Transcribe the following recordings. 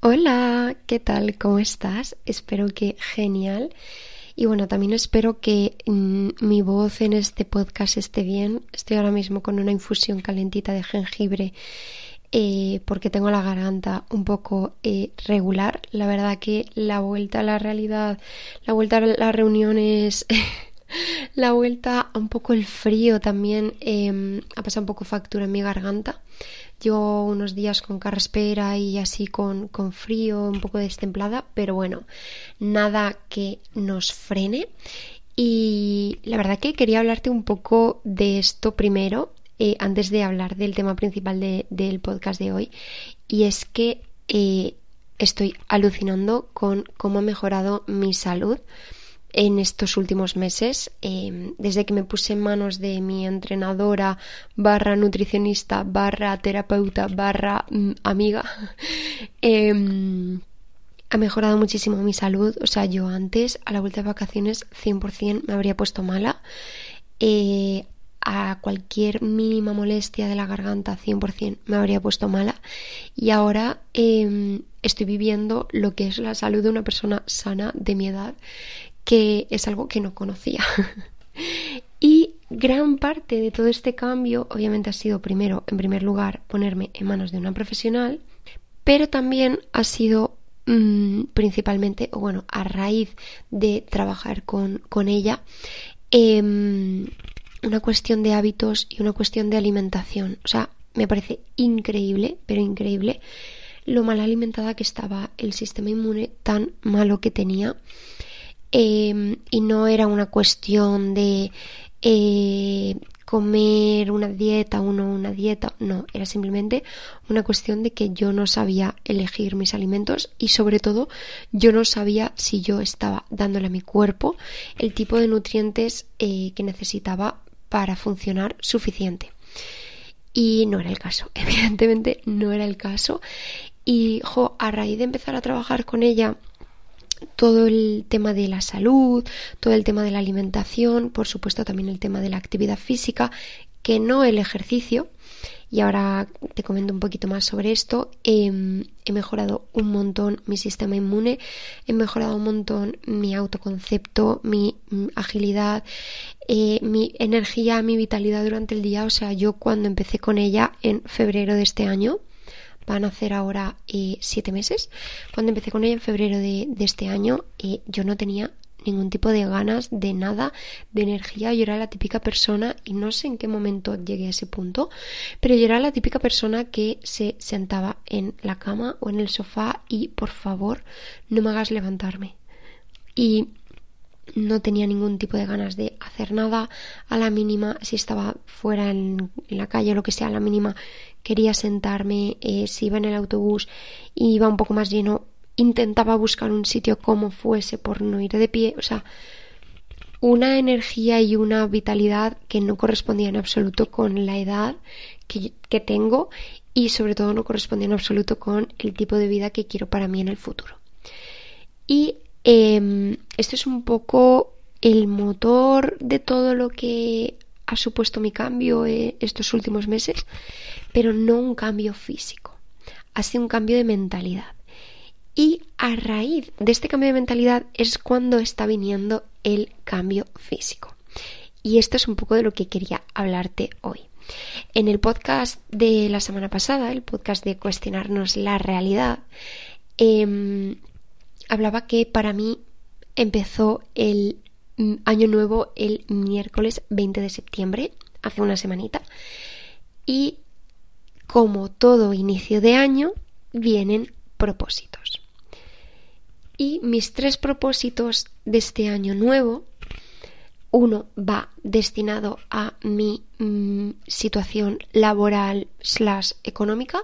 Hola, ¿qué tal? ¿Cómo estás? Espero que genial. Y bueno, también espero que mm, mi voz en este podcast esté bien. Estoy ahora mismo con una infusión calentita de jengibre eh, porque tengo la garganta un poco eh, regular. La verdad que la vuelta a la realidad, la vuelta a las reuniones, la vuelta a un poco el frío también em, ha pasado un poco factura en mi garganta. Llevo unos días con carraspera y así con, con frío, un poco destemplada, pero bueno, nada que nos frene. Y la verdad que quería hablarte un poco de esto primero, eh, antes de hablar del tema principal del podcast de hoy. Y es que eh, estoy alucinando con cómo ha mejorado mi salud en estos últimos meses, em, desde que me puse en manos de mi entrenadora barra nutricionista barra terapeuta barra mm, amiga, em, ha mejorado muchísimo mi salud. O sea, yo antes, a la vuelta de vacaciones, 100% me habría puesto mala. Eh, a cualquier mínima molestia de la garganta, 100% me habría puesto mala. Y ahora em, estoy viviendo lo que es la salud de una persona sana de mi edad que es algo que no conocía. y gran parte de todo este cambio obviamente ha sido primero, en primer lugar, ponerme en manos de una profesional, pero también ha sido mm, principalmente, o bueno, a raíz de trabajar con, con ella, em, una cuestión de hábitos y una cuestión de alimentación. O sea, me parece increíble, pero increíble, lo mal alimentada que estaba el sistema inmune, tan malo que tenía Em, y no era una cuestión de eh, comer una dieta o no una dieta, no, era simplemente una cuestión de que yo no sabía elegir mis alimentos y sobre todo yo no sabía si yo estaba dándole a mi cuerpo el tipo de nutrientes eh, que necesitaba para funcionar suficiente. Y no era el caso, evidentemente no era el caso. Y jo, a raíz de empezar a trabajar con ella todo el tema de la salud, todo el tema de la alimentación, por supuesto también el tema de la actividad física, que no el ejercicio. Y ahora te comento un poquito más sobre esto. Em, he mejorado un montón mi sistema inmune, he mejorado un montón mi autoconcepto, mi mm, agilidad, eh, mi energía, mi vitalidad durante el día. O sea, yo cuando empecé con ella en febrero de este año, van a hacer ahora eh, siete meses. Cuando empecé con ella en febrero de, este año, eh, yo no tenía ningún tipo de ganas de nada, de energía. Yo era la típica persona, y no sé en qué momento llegué a ese punto, pero yo era la típica persona que se sentaba en la cama o en el sofá y por favor no me hagas levantarme. Y no tenía ningún tipo de ganas de hacer nada a la mínima, si estaba fuera en, la calle o lo que sea, a la mínima quería sentarme, eh, si iba en el autobús y iba un poco más lleno, intentaba buscar un sitio como fuese por no ir de pie, o sea, una energía y una vitalidad que no correspondía en absoluto con la edad que, tengo y sobre todo no correspondía en absoluto con el tipo de vida que quiero para mí en el futuro. Y em, esto es un poco el motor de todo lo que ha supuesto mi cambio eh, estos últimos meses, pero no un cambio físico, ha sido un cambio de mentalidad. Y a raíz de este cambio de mentalidad es cuando está viniendo el cambio físico. Y esto es un poco de lo que quería hablarte hoy. En el podcast de la semana pasada, el podcast de cuestionarnos la realidad, em, hablaba que para mí empezó el Mm, año nuevo el miércoles 20 de septiembre, hace una semanita. Y como todo inicio de año, vienen propósitos. Y mis tres propósitos de este año nuevo, uno va destinado a mi mm, situación laboral slash económica,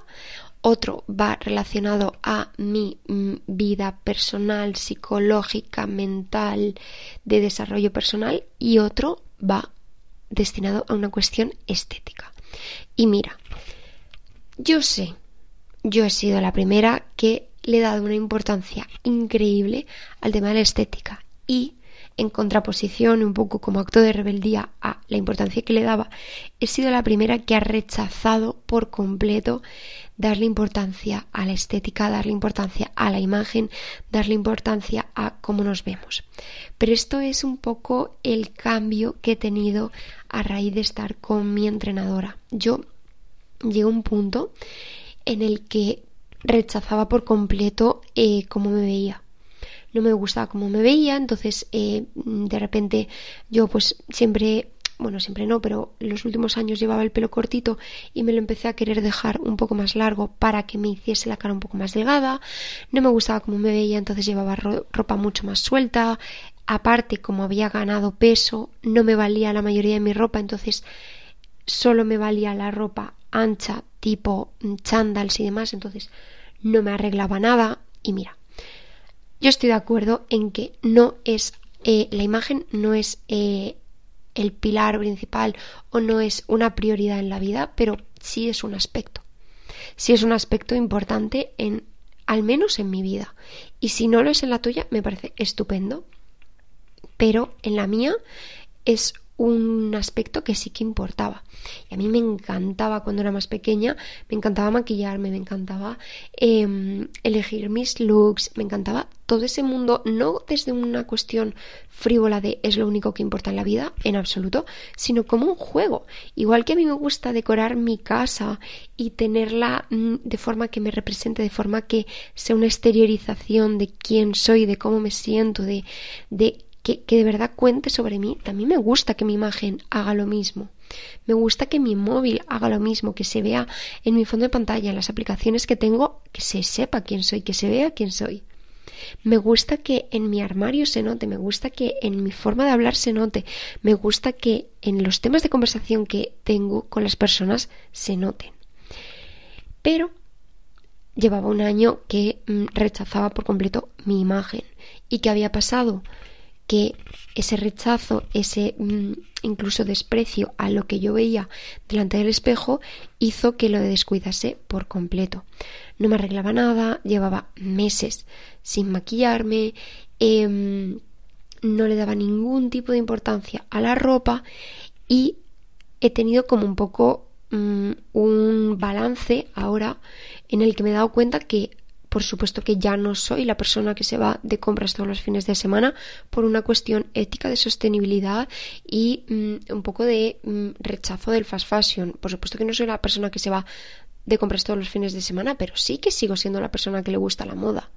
otro va relacionado a mi mm, vida personal, psicológica, mental, de desarrollo personal y otro va destinado a una cuestión estética. Y mira, yo sé, yo he sido la primera que le he dado una importancia increíble al tema de la estética y en contraposición, un poco como acto de rebeldía a la importancia que le daba, he sido la primera que ha rechazado por completo darle importancia a la estética, darle importancia a la imagen, darle importancia a cómo nos vemos. Pero esto es un poco el cambio que he tenido a raíz de estar con mi entrenadora. Yo llegué a un punto en el que rechazaba por completo eh, cómo me veía no me gustaba cómo me veía, entonces eh, de repente yo pues siempre bueno, siempre no, pero los últimos años llevaba el pelo cortito y me lo empecé a querer dejar un poco más largo para que me hiciese la cara un poco más delgada. No me gustaba cómo me veía, entonces llevaba ropa mucho más suelta. Aparte, como había ganado peso, no me valía la mayoría de mi ropa, entonces solo me valía la ropa ancha, tipo chandals y demás, entonces no me arreglaba nada. Y mira, yo estoy de acuerdo en que no es eh, la imagen no es eh, el pilar principal o no es una prioridad en la vida, pero sí es un aspecto. Sí es un aspecto importante en al menos en mi vida. Y si no lo es en la tuya, me parece estupendo. Pero en la mía es un aspecto que sí que importaba. Y a mí me encantaba cuando era más pequeña, me encantaba maquillarme, me encantaba em, elegir mis looks, me encantaba todo ese mundo, no desde una cuestión frívola de es lo único que importa en la vida, en absoluto, sino como un juego. Igual que a mí me gusta decorar mi casa y tenerla mm, de forma que me represente, de forma que sea una exteriorización de quién soy, de cómo me siento, de, de que, de verdad cuente sobre mí, también me gusta que mi imagen haga lo mismo. Me gusta que mi móvil haga lo mismo, que se vea en mi fondo de pantalla, en las aplicaciones que tengo, que se sepa quién soy, que se vea quién soy. Me gusta que en mi armario se note, me gusta que en mi forma de hablar se note, me gusta que en los temas de conversación que tengo con las personas se noten. Pero llevaba un año que mm, rechazaba por completo mi imagen. ¿Y qué había pasado? Que ese rechazo, ese mm, incluso desprecio a lo que yo veía delante del espejo hizo que lo descuidase por completo. No me arreglaba nada, llevaba meses sin maquillarme, em, no le daba ningún tipo de importancia a la ropa y he tenido como un poco mm, un balance ahora en el que me he dado cuenta que por supuesto que ya no soy la persona que se va de compras todos los fines de semana por una cuestión ética de sostenibilidad y mm, un poco de mm, rechazo del fast fashion. Por supuesto que no soy la persona que se va de compras todos los fines de semana, pero sí que sigo siendo la persona que le gusta la moda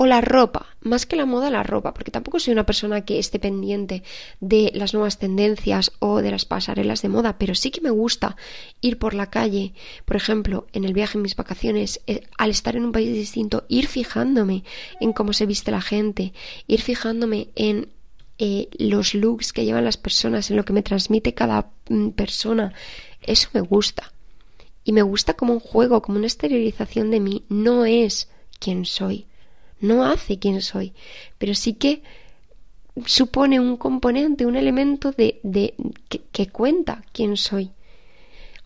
o la ropa, más que la moda, la ropa, porque tampoco soy una persona que esté pendiente de las nuevas tendencias o de las pasarelas de moda, pero sí que me gusta ir por la calle, por ejemplo, en el viaje, en mis vacaciones, eh, al estar en un país distinto, ir fijándome en cómo se viste la gente, ir fijándome en eh, los looks que llevan las personas, en lo que me transmite cada mm, persona, eso me gusta. Y me gusta como un juego, como una exteriorización de mí, no es quien soy no hace quién soy, pero sí que supone un componente, un elemento de, de que, cuenta quién soy.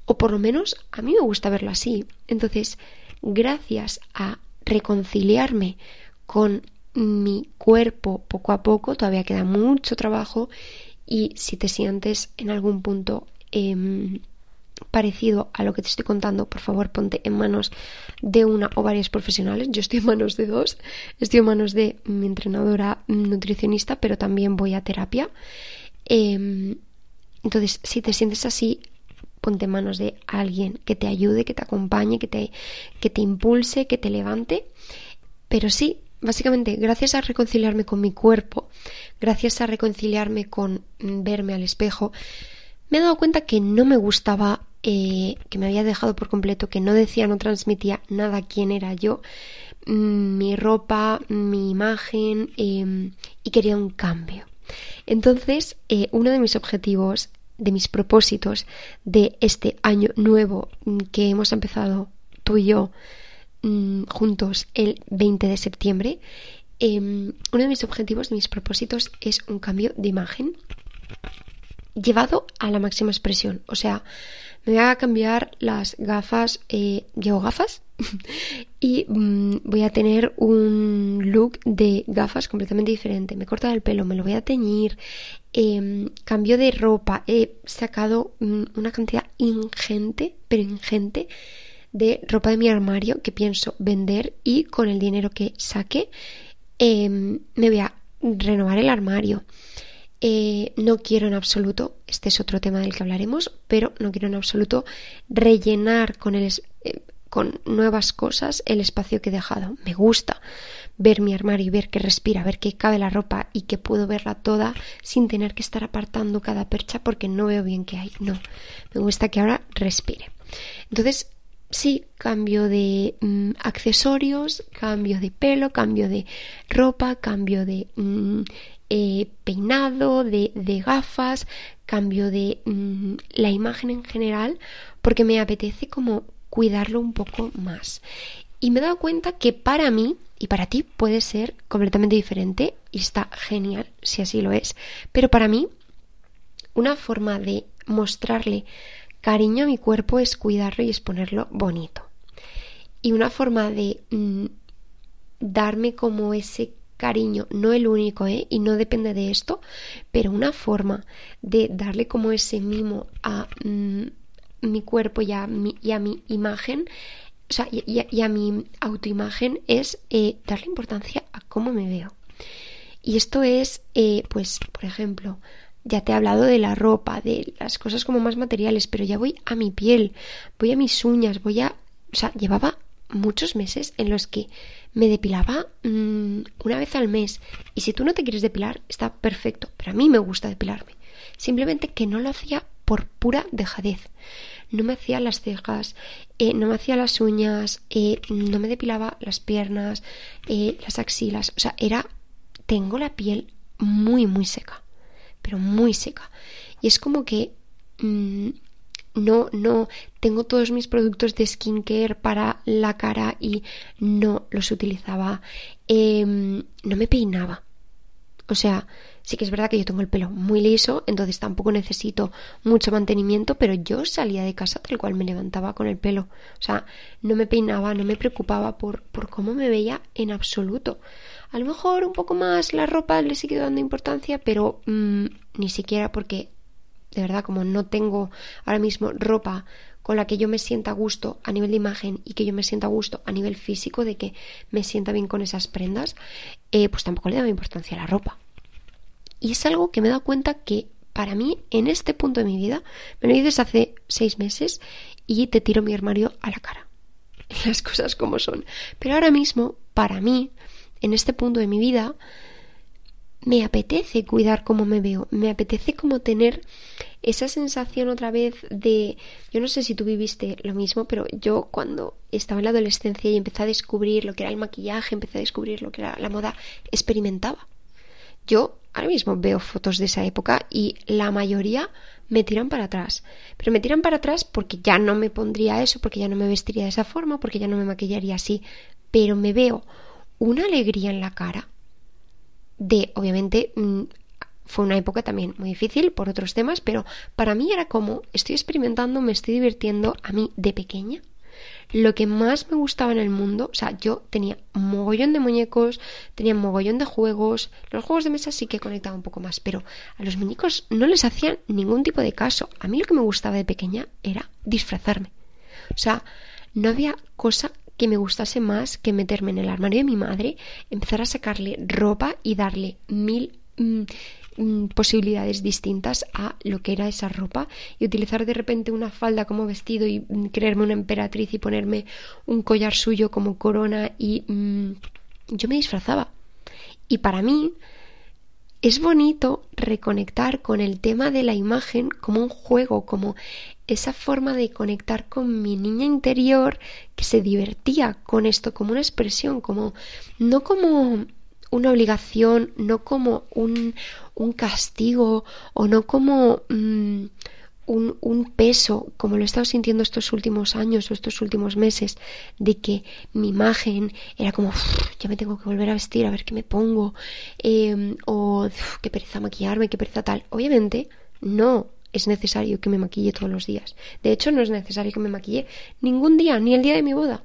O por lo menos a mí me gusta verlo así. Entonces, gracias a reconciliarme con mi cuerpo poco a poco, todavía queda mucho trabajo y si te sientes en algún punto eh, parecido a lo que te estoy contando, por favor ponte en manos de una o varias profesionales. Yo estoy en manos de dos. Estoy en manos de mi entrenadora nutricionista, pero también voy a terapia. Em, entonces, si te sientes así, ponte en manos de alguien que te ayude, que te acompañe, que te, que te impulse, que te levante. Pero sí, básicamente, gracias a reconciliarme con mi cuerpo, gracias a reconciliarme con verme al espejo, me he dado cuenta que no me gustaba eh, que me había dejado por completo, que no decía, no transmitía nada quién era yo, mm, mi ropa, mi imagen em, y quería un cambio. Entonces, eh, uno de mis objetivos, de mis propósitos de este año nuevo mm, que hemos empezado tú y yo mm, juntos el 20 de septiembre, em, uno de mis objetivos, de mis propósitos es un cambio de imagen llevado a la máxima expresión. O sea, me voy a cambiar las gafas, eh, llevo gafas y mm, voy a tener un look de gafas completamente diferente. Me he cortado el pelo, me lo voy a teñir, em, cambio de ropa, he sacado mm, una cantidad ingente, pero ingente, de ropa de mi armario que pienso vender y con el dinero que saque em, me voy a renovar el armario. Eh, no quiero en absoluto, este es otro tema del que hablaremos, pero no quiero en absoluto rellenar con, el, eh, con nuevas cosas el espacio que he dejado. Me gusta ver mi armario y ver que respira, ver que cabe la ropa y que puedo verla toda sin tener que estar apartando cada percha porque no veo bien qué hay. No, me gusta que ahora respire. Entonces, sí, cambio de mm, accesorios, cambio de pelo, cambio de ropa, cambio de mm, eh, peinado, de, gafas, cambio de mm, la imagen en general, porque me apetece como cuidarlo un poco más. Y me he dado cuenta que para mí y para ti puede ser completamente diferente y está genial si así lo es. Pero para mí, una forma de mostrarle cariño a mi cuerpo es cuidarlo y es ponerlo bonito. Y una forma de mm, darme como ese cariño, no el único, ¿eh? y no depende de esto, pero una forma de darle como ese mimo a mm, mi cuerpo y a a mi imagen o sea, y, a mi autoimagen es eh, darle importancia a cómo me veo. Y esto es, eh, pues, por ejemplo, ya te he hablado de la ropa, de las cosas como más materiales, pero ya voy a mi piel, voy a mis uñas, voy a... O sea, llevaba muchos meses en los que me depilaba mm, una vez al mes. Y si tú no te quieres depilar, está perfecto, pero a mí me gusta depilarme. Simplemente que no lo hacía por pura dejadez no me hacía las cejas, eh, no me hacía las uñas, eh, no me depilaba las piernas, eh, las axilas. O sea, era. Tengo la piel muy, muy seca. Pero muy seca. Y es como que. Mm, no, no, tengo todos mis productos de skincare para la cara y no los utilizaba. Em, no me peinaba. O sea, Sí que es verdad que yo tengo el pelo muy liso, entonces tampoco necesito mucho mantenimiento, pero yo salía de casa tal cual me levantaba con el pelo. O sea, no me peinaba, no me preocupaba por, por cómo me veía en absoluto. A lo mejor un poco más la ropa le sigue dando importancia, pero mm, ni siquiera porque, de verdad, como no tengo ahora mismo ropa con la que yo me sienta a gusto a nivel de imagen y que yo me sienta a gusto a nivel físico, de que me sienta bien con esas prendas, eh, pues tampoco le daba importancia a la ropa. Y es algo que me he dado cuenta que para mí, en este punto de mi vida, me lo dices hace seis meses y te tiro mi armario a la cara. Las cosas como son. Pero ahora mismo, para mí, en este punto de mi vida, me apetece cuidar cómo me veo, me apetece como tener esa sensación otra vez de, yo no sé si tú viviste lo mismo, pero yo cuando estaba en la adolescencia y empecé a descubrir lo que era el maquillaje, empecé a descubrir lo que era la moda, experimentaba. Yo ahora mismo veo fotos de esa época y la mayoría me tiran para atrás. Pero me tiran para atrás porque ya no me pondría eso, porque ya no me vestiría de esa forma, porque ya no me maquillaría así. Pero me veo una alegría en la cara de, obviamente, mm, fue una época también muy difícil por otros temas, pero para mí era como estoy experimentando, me estoy divirtiendo a mí de pequeña lo que más me gustaba en el mundo, o sea, yo tenía mogollón de muñecos, tenía mogollón de juegos, los juegos de mesa sí que conectaba un poco más, pero a los muñecos no les hacían ningún tipo de caso. A mí lo que me gustaba de pequeña era disfrazarme. O sea, no había cosa que me gustase más que meterme en el armario de mi madre, empezar a sacarle ropa y darle mil... Mm, Mm, posibilidades distintas a lo que era esa ropa y utilizar de repente una falda como vestido y mm, creerme una emperatriz y ponerme un collar suyo como corona y yo me disfrazaba. Y para mí es bonito reconectar con el tema de la imagen como un juego, como esa forma de conectar con mi niña interior que se divertía con esto como una expresión, como no como una obligación, no como un, un castigo o no como mm, un, un, peso, como lo he estado sintiendo estos últimos años o estos últimos meses, de que mi imagen era como, ya me tengo que volver a vestir, a ver qué me pongo, em, o qué pereza maquillarme, qué pereza tal. Obviamente, no es necesario que me maquille todos los días. De hecho, no es necesario que me maquille ningún día, ni el día de mi boda.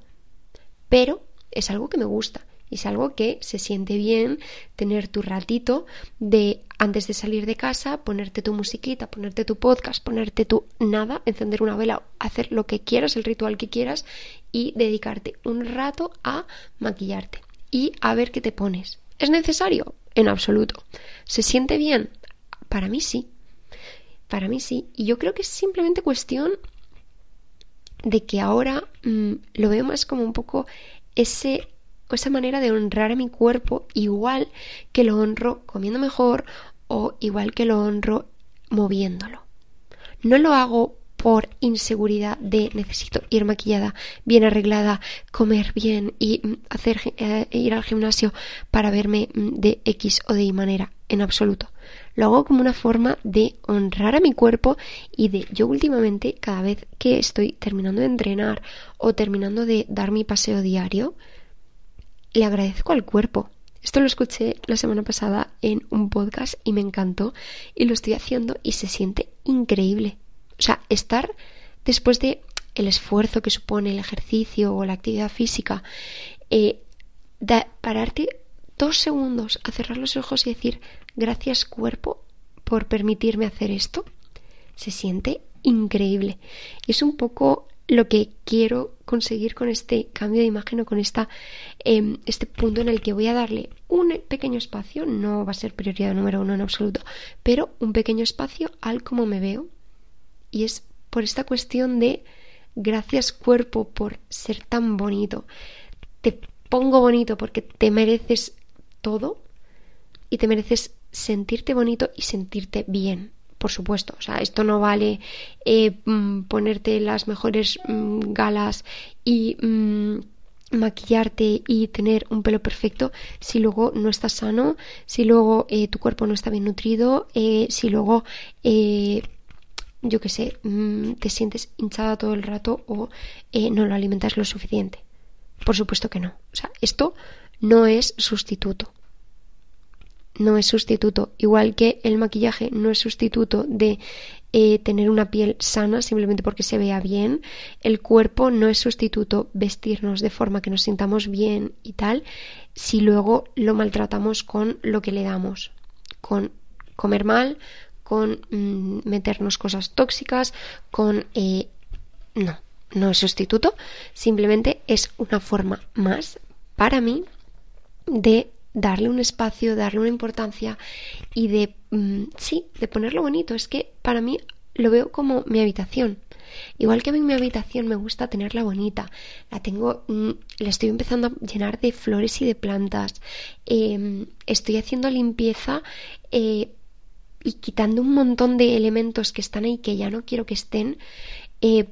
Pero es algo que me gusta y es algo que se siente bien tener tu ratito de antes de salir de casa, ponerte tu musiquita, ponerte tu podcast, ponerte tu nada, encender una vela, hacer lo que quieras, el ritual que quieras y dedicarte un rato a maquillarte y a ver qué te pones. ¿Es necesario? En absoluto. ¿Se siente bien? Para mí sí. Para mí sí. Y yo creo que es simplemente cuestión de que ahora mm, lo veo más como un poco ese, esa manera de honrar a mi cuerpo igual que lo honro comiendo mejor o igual que lo honro moviéndolo. No lo hago por inseguridad de necesito ir maquillada, bien arreglada, comer bien y mm, hacer eh, ir al gimnasio para verme mm, de X o de Y manera, en absoluto. Lo hago como una forma de honrar a mi cuerpo y de yo últimamente cada vez que estoy terminando de entrenar o terminando de dar mi paseo diario, le agradezco al cuerpo. Esto lo escuché la semana pasada en un podcast y me encantó y lo estoy haciendo y se siente increíble. O sea, estar después de el esfuerzo que supone el ejercicio o la actividad física, eh, pararte dos segundos a cerrar los ojos y decir gracias cuerpo por permitirme hacer esto, se siente increíble. Es un poco lo que quiero conseguir con este cambio de imagen o con esta, em, este punto en el que voy a darle un pequeño espacio, no va a ser prioridad número uno en absoluto, pero un pequeño espacio al cómo me veo, y es por esta cuestión de gracias cuerpo por ser tan bonito. Te pongo bonito porque te mereces todo y te mereces sentirte bonito y sentirte bien. Por supuesto, o sea, esto no vale eh, mm, ponerte las mejores mm, galas y mm, maquillarte y tener un pelo perfecto si luego no estás sano, si luego eh, tu cuerpo no está bien nutrido, eh, si luego yo qué sé, te sientes hinchada todo el rato o eh, no lo alimentas lo suficiente. Por supuesto que no. O sea, esto no es sustituto. No es sustituto. Igual que el maquillaje no es sustituto de eh, tener una piel sana simplemente porque se vea bien. El cuerpo no es sustituto vestirnos de forma que nos sintamos bien y tal si luego lo maltratamos con lo que le damos. Con comer mal, con mm, meternos cosas tóxicas, con... Eh, no, no es sustituto, simplemente es una forma más para mí de darle un espacio, darle una importancia y de, mm, sí, de ponerlo bonito. Es que para mí lo veo como mi habitación. Igual que a mí mi habitación me gusta tenerla bonita, la tengo, mm, la estoy empezando a llenar de flores y de plantas, em, estoy haciendo limpieza eh, y quitando un montón de elementos que están ahí que ya no quiero que estén eh,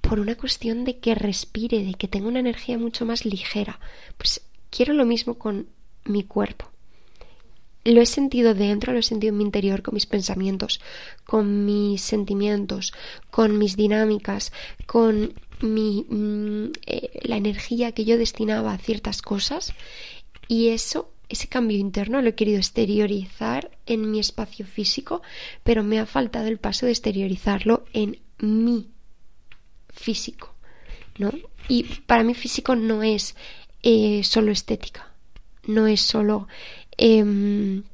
por una cuestión de que respire, de que tenga una energía mucho más ligera. Pues quiero lo mismo con mi cuerpo. Lo he sentido dentro, lo he sentido en mi interior, con mis pensamientos, con mis sentimientos, con mis dinámicas, con mi, mm, eh, la energía que yo destinaba a ciertas cosas. Y eso ese cambio interno lo he querido exteriorizar en mi espacio físico, pero me ha faltado el paso de exteriorizarlo en mi físico, ¿no? Y para mí físico no es eh, solo estética, no es solo em,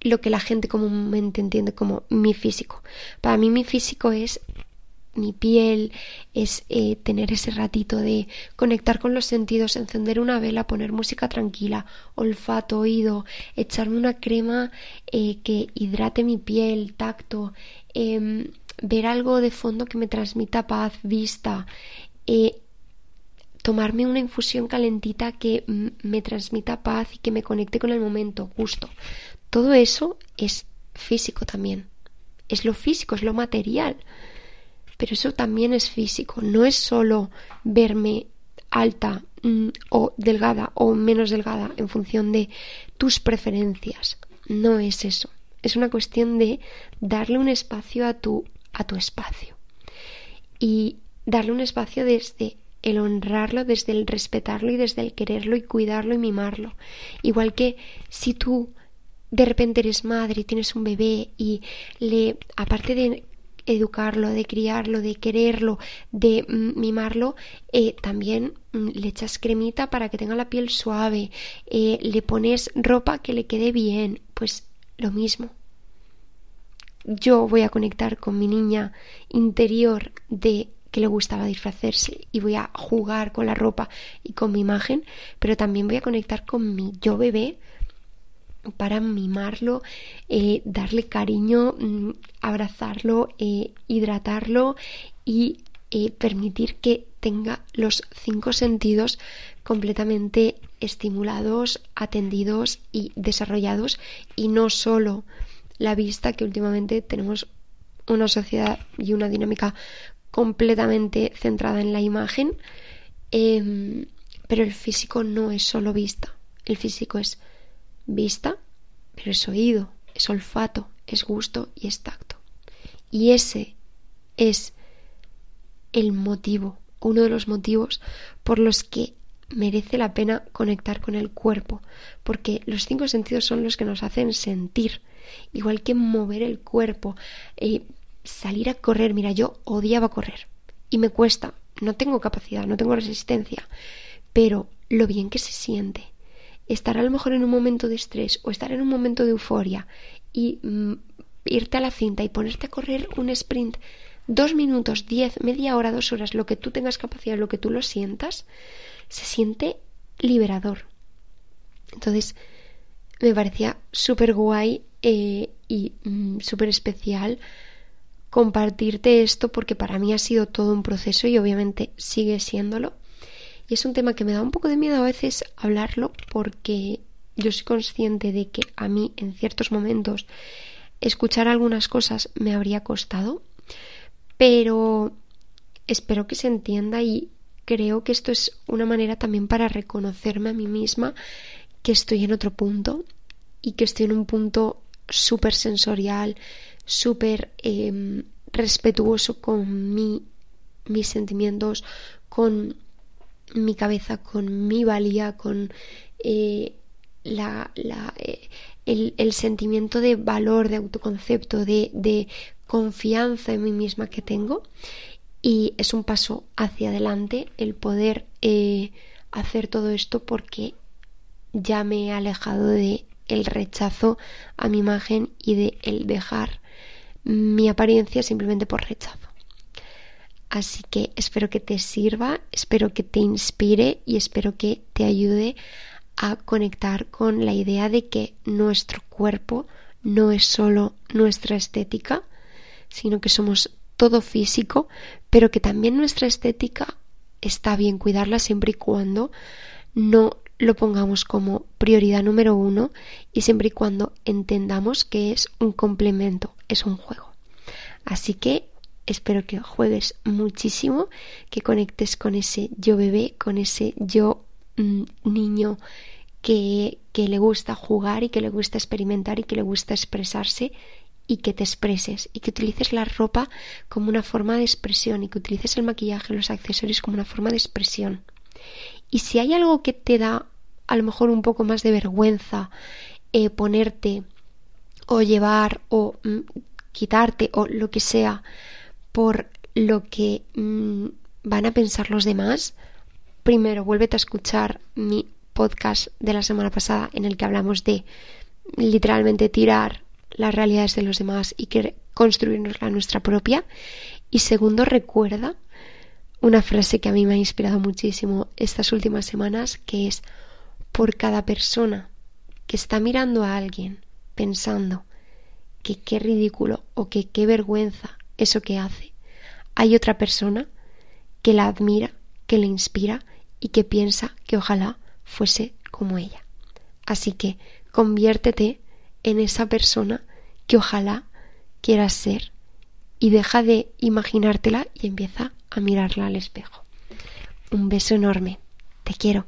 lo que la gente comúnmente entiende como mi físico. Para mí mi físico es mi piel, es eh, tener ese ratito de conectar con los sentidos, encender una vela, poner música tranquila, olfato, oído, echarme una crema eh, que hidrate mi piel, tacto, em, ver algo de fondo que me transmita paz, vista, tomarme una infusión calentita que me transmita paz y que me conecte con el momento, gusto. Todo eso es físico también. Es lo físico, es lo material. Pero eso también es físico, no es solo verme alta mm, o delgada o menos delgada en función de tus preferencias, no es eso, es una cuestión de darle un espacio a tu, a tu espacio. Y darle un espacio desde el honrarlo, desde el respetarlo y desde el quererlo y cuidarlo y mimarlo. Igual que si tú de repente eres madre y tienes un bebé y le, aparte de educarlo, de criarlo, de quererlo, de mimarlo, eh, también mm, le echas cremita para que tenga la piel suave, eh, le pones ropa que le quede bien, pues lo mismo. Yo voy a conectar con mi niña interior de le gustaba disfrazarse y voy a jugar con la ropa y con mi imagen, pero también voy a conectar con mi yo bebé para mimarlo, eh, darle cariño, mm, abrazarlo, eh, hidratarlo y eh, permitir que tenga los cinco sentidos completamente estimulados, atendidos y desarrollados y no solo la vista que últimamente tenemos una sociedad y una dinámica completamente centrada en la imagen, em, pero el físico no es solo vista, el físico es vista, pero es oído, es olfato, es gusto y es tacto. Y ese es el motivo, uno de los motivos por los que merece la pena conectar con el cuerpo, porque los cinco sentidos son los que nos hacen sentir, igual que mover el cuerpo, eh, salir a correr. Mira, yo odiaba correr y me cuesta, no tengo capacidad, no tengo resistencia, pero lo bien que se siente. Estar a lo mejor en un momento de estrés o estar en un momento de euforia y mm, irte a la cinta y ponerte a correr un sprint dos minutos, diez, media hora, dos horas, lo que tú tengas capacidad, lo que tú lo sientas, se siente liberador. Entonces, me parecía súper guay eh, y mm, súper especial compartirte esto porque para mí ha sido todo un proceso y obviamente sigue siéndolo. Y es un tema que me da un poco de miedo a veces hablarlo porque yo soy consciente de que a mí en ciertos momentos escuchar algunas cosas me habría costado, pero espero que se entienda y creo que esto es una manera también para reconocerme a mí misma que estoy en otro punto y que estoy en un punto súper sensorial, súper em, respetuoso con mi, mis sentimientos, con mi cabeza, con mi valía, con eh, la, eh, el, sentimiento de valor, de autoconcepto, de, confianza en mí misma que tengo. Y es un paso hacia adelante el poder eh, hacer todo esto porque ya me he alejado de el rechazo a mi imagen y de el dejar mi apariencia simplemente por rechazo. Así que espero que te sirva, espero que te inspire y espero que te ayude a conectar con la idea de que nuestro cuerpo no es solo nuestra estética, sino que somos todo físico, pero que también nuestra estética está bien cuidarla siempre y cuando no lo pongamos como prioridad número uno y siempre y cuando entendamos que es un complemento, es un juego. Así que espero que juegues muchísimo, que conectes con ese yo bebé, con ese yo mm, niño que, que le gusta jugar y que le gusta experimentar y que le gusta expresarse y que te expreses y que utilices la ropa como una forma de expresión y que utilices el maquillaje, los accesorios como una forma de expresión. Y si hay algo que te da a lo mejor un poco más de vergüenza eh, ponerte o llevar o mm, quitarte o lo que sea por lo que mm, van a pensar los demás, primero vuélvete a escuchar mi podcast de la semana pasada en el que hablamos de literalmente tirar las realidades de los demás y que construirnos la nuestra propia. Y segundo, recuerda una frase que a mí me ha inspirado muchísimo estas últimas semanas, que es por cada persona que está mirando a alguien pensando que qué ridículo o que qué vergüenza eso que hace, hay otra persona que la admira, que le inspira y que piensa que ojalá fuese como ella. Así que conviértete en esa persona que ojalá quieras ser y deja de imaginártela y empieza a mirarla al espejo. Un beso enorme. Te quiero.